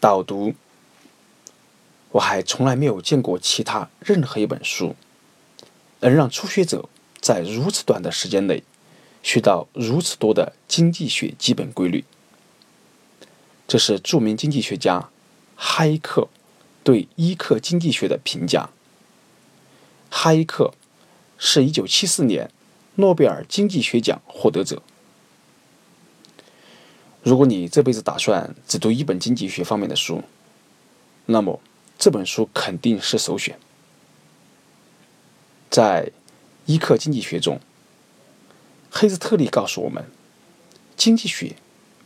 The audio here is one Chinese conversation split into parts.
导读，我还从来没有见过其他任何一本书，能让初学者在如此短的时间内学到如此多的经济学基本规律。这是著名经济学家哈伊克对伊克经济学的评价。哈伊克是一九七四年诺贝尔经济学奖获得者。如果你这辈子打算只读一本经济学方面的书，那么这本书肯定是首选。在伊克经济学中，黑斯特利告诉我们，经济学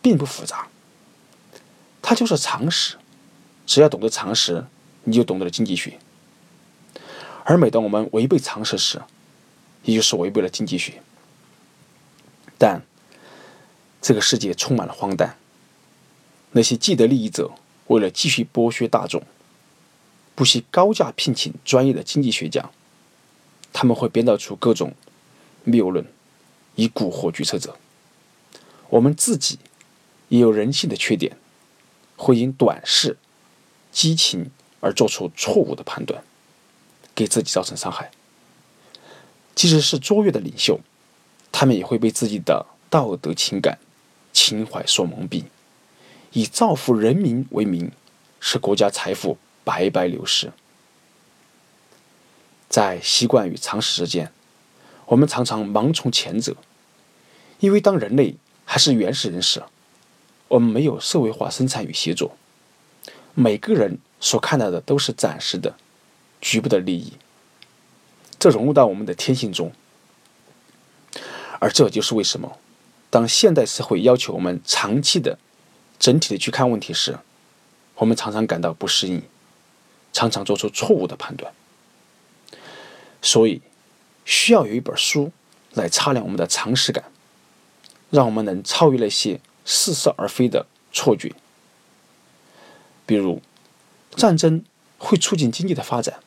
并不复杂，它就是常识，只要懂得常识，你就懂得了经济学。而每当我们违背常识时，也就是违背了经济学。但这个世界充满了荒诞。那些既得利益者为了继续剥削大众，不惜高价聘请专业的经济学家。他们会编造出各种谬论，以蛊惑决策者。我们自己也有人性的缺点，会因短视、激情而做出错误的判断，给自己造成伤害。即使是卓越的领袖，他们也会被自己的道德情感。情怀所蒙蔽，以造福人民为名，使国家财富白白流失。在习惯与常识之间，我们常常盲从前者，因为当人类还是原始人时，我们没有社会化生产与协作，每个人所看到的都是暂时的、局部的利益，这融入到我们的天性中，而这就是为什么。当现代社会要求我们长期的、整体的去看问题时，我们常常感到不适应，常常做出错误的判断。所以，需要有一本书来擦亮我们的常识感，让我们能超越那些似是而非的错觉。比如，战争会促进经济的发展，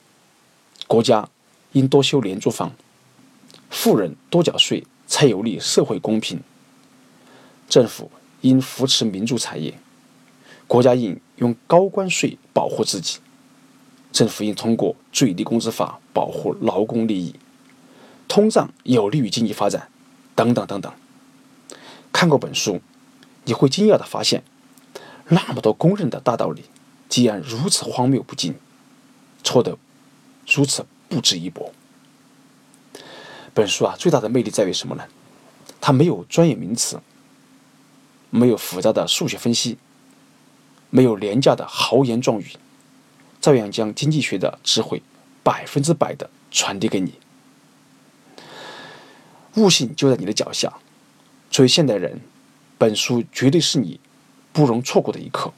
国家应多修廉租房，富人多缴税才有利社会公平。政府应扶持民族产业，国家应用高关税保护自己，政府应通过最低工资法保护劳工利益，通胀有利于经济发展，等等等等。看过本书，你会惊讶的发现，那么多公认的大道理，竟然如此荒谬不经，错得如此不值一驳。本书啊，最大的魅力在于什么呢？它没有专业名词。没有复杂的数学分析，没有廉价的豪言壮语，照样将经济学的智慧百分之百的传递给你。悟性就在你的脚下。作为现代人，本书绝对是你不容错过的一课。